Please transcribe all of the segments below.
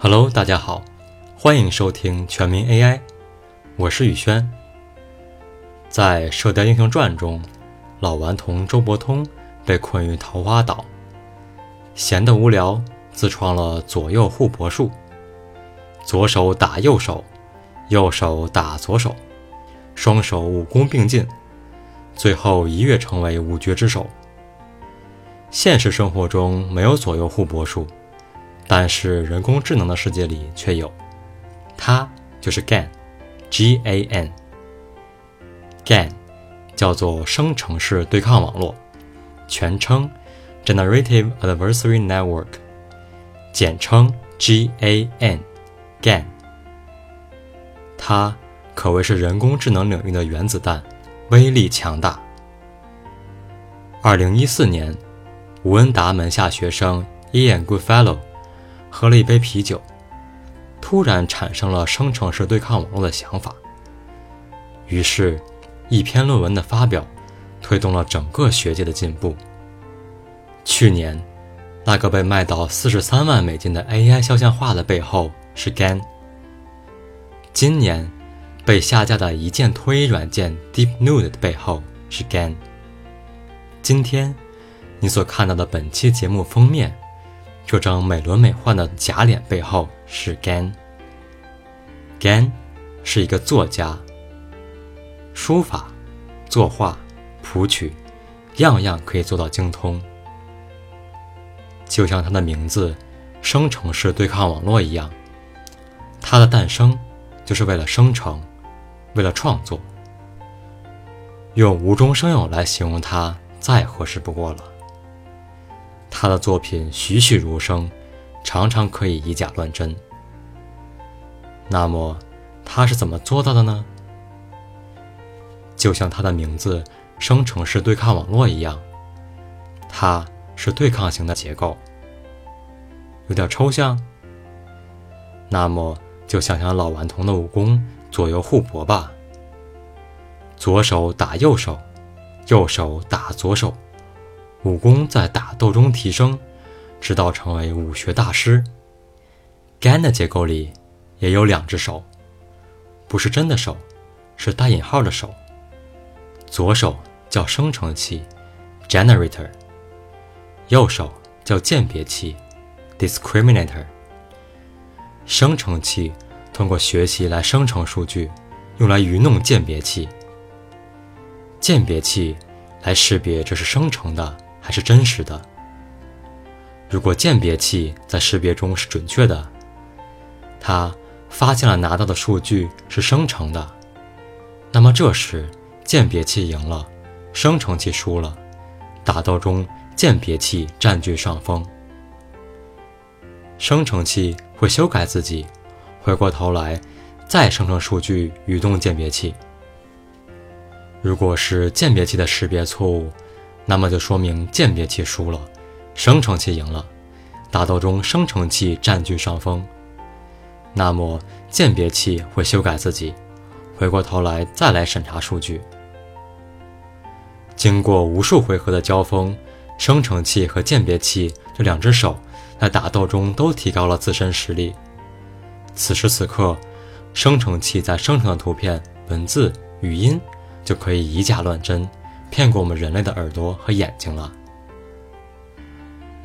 Hello，大家好，欢迎收听全民 AI，我是宇轩。在《射雕英雄传》中，老顽童周伯通被困于桃花岛，闲得无聊，自创了左右互搏术，左手打右手，右手打左手，双手武功并进，最后一跃成为五绝之首。现实生活中没有左右互搏术。但是人工智能的世界里却有，它就是 GAN，G-A-N。GAN 叫做生成式对抗网络，全称 Generative Adversary Network，简称 GAN。GAN，它可谓是人工智能领域的原子弹，威力强大。二零一四年，吴恩达门下学生 Ian Goodfellow。喝了一杯啤酒，突然产生了生成式对抗网络的想法。于是，一篇论文的发表，推动了整个学界的进步。去年，那个被卖到四十三万美金的 AI 肖像画的背后是 GAN。今年，被下架的一键脱衣软件 DeepNude 的背后是 GAN。今天，你所看到的本期节目封面。这张美轮美奂的假脸背后是 Gan。Gan 是一个作家，书法、作画、谱曲，样样可以做到精通。就像他的名字“生成式对抗网络”一样，它的诞生就是为了生成，为了创作。用无中生有来形容它，再合适不过了。他的作品栩栩如生，常常可以以假乱真。那么，他是怎么做到的呢？就像他的名字“生成式对抗网络”一样，它是对抗型的结构。有点抽象。那么，就想想老顽童的武功左右互搏吧：左手打右手，右手打左手。武功在打斗中提升，直到成为武学大师。GAN 的结构里也有两只手，不是真的手，是带引号的手。左手叫生成器 （generator），右手叫鉴别器 （discriminator）。生成器通过学习来生成数据，用来愚弄鉴别器。鉴别器来识别这是生成的。还是真实的。如果鉴别器在识别中是准确的，它发现了拿到的数据是生成的，那么这时鉴别器赢了，生成器输了，打斗中鉴别器占据上风。生成器会修改自己，回过头来再生成数据愚弄鉴别器。如果是鉴别器的识别错误，那么就说明鉴别器输了，生成器赢了，打斗中生成器占据上风。那么鉴别器会修改自己，回过头来再来审查数据。经过无数回合的交锋，生成器和鉴别器这两只手在打斗中都提高了自身实力。此时此刻，生成器在生成的图片、文字、语音就可以以假乱真。骗过我们人类的耳朵和眼睛了。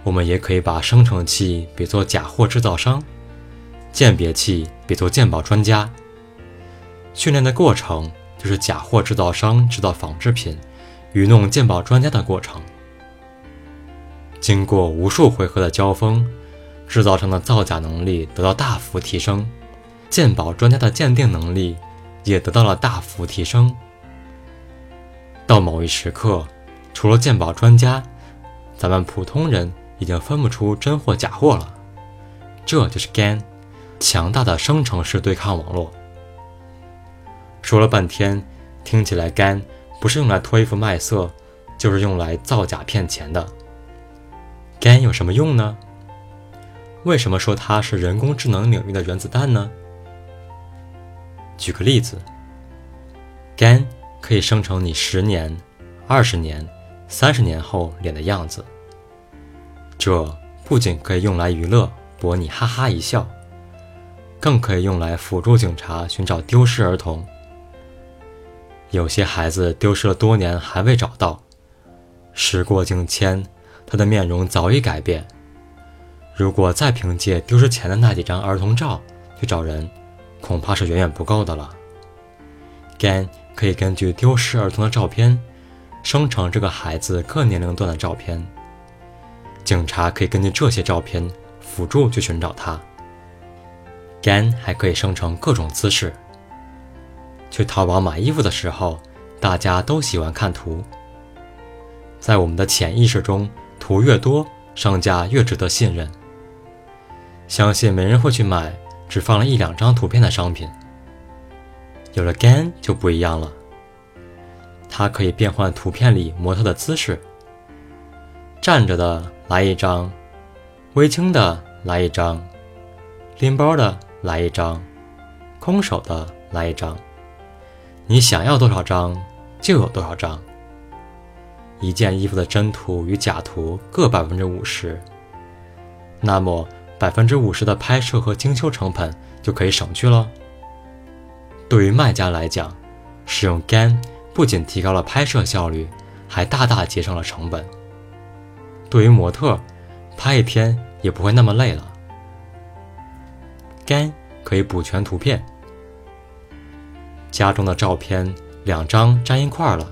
我们也可以把生成器比作假货制造商，鉴别器比作鉴宝专家。训练的过程就是假货制造商制造仿制品，愚弄鉴宝专家的过程。经过无数回合的交锋，制造商的造假能力得到大幅提升，鉴宝专家的鉴定能力也得到了大幅提升。到某一时刻，除了鉴宝专家，咱们普通人已经分不出真货假货了。这就是 GAN，强大的生成式对抗网络。说了半天，听起来 GAN 不是用来脱衣服卖色，就是用来造假骗钱的。GAN 有什么用呢？为什么说它是人工智能领域的原子弹呢？举个例子，GAN。可以生成你十年、二十年、三十年后脸的样子。这不仅可以用来娱乐，博你哈哈一笑，更可以用来辅助警察寻找丢失儿童。有些孩子丢失了多年还未找到，时过境迁，他的面容早已改变。如果再凭借丢失前的那几张儿童照去找人，恐怕是远远不够的了。GAN 可以根据丢失儿童的照片，生成这个孩子各年龄段的照片。警察可以根据这些照片辅助去寻找他。GAN 还可以生成各种姿势。去淘宝买衣服的时候，大家都喜欢看图。在我们的潜意识中，图越多，商家越值得信任。相信没人会去买只放了一两张图片的商品。有了 GAN 就不一样了，它可以变换图片里模特的姿势。站着的来一张，微倾的来一张，拎包的来一张，空手的来一张。你想要多少张就有多少张。一件衣服的真图与假图各百分之五十，那么百分之五十的拍摄和精修成本就可以省去了。对于卖家来讲，使用 GAN 不仅提高了拍摄效率，还大大节省了成本。对于模特，拍一天也不会那么累了。GAN 可以补全图片，家中的照片两张粘一块了，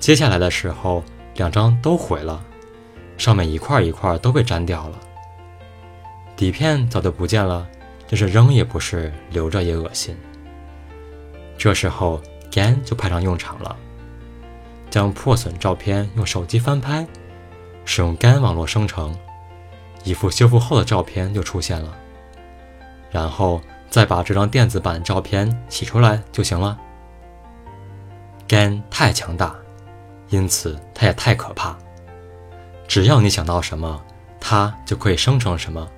接下来的时候两张都毁了，上面一块一块都被粘掉了，底片早就不见了，这是扔也不是，留着也恶心。这时候 GAN 就派上用场了，将破损照片用手机翻拍。使用 GAN 网络生成，一幅修复后的照片就出现了，然后再把这张电子版照片洗出来就行了。GAN 太强大，因此它也太可怕。只要你想到什么，它就可以生成什么。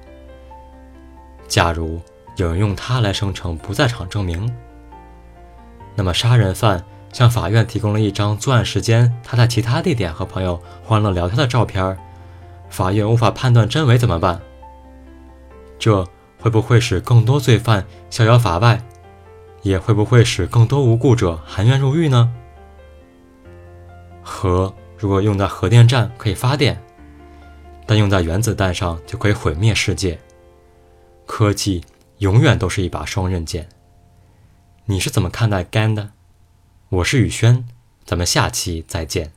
假如有人用它来生成不在场证明，那么杀人犯。向法院提供了一张作案时间他在其他地点和朋友欢乐聊天的照片，法院无法判断真伪怎么办？这会不会使更多罪犯逍遥法外，也会不会使更多无辜者含冤入狱呢？核如果用在核电站可以发电，但用在原子弹上就可以毁灭世界。科技永远都是一把双刃剑。你是怎么看待干的？我是宇轩，咱们下期再见。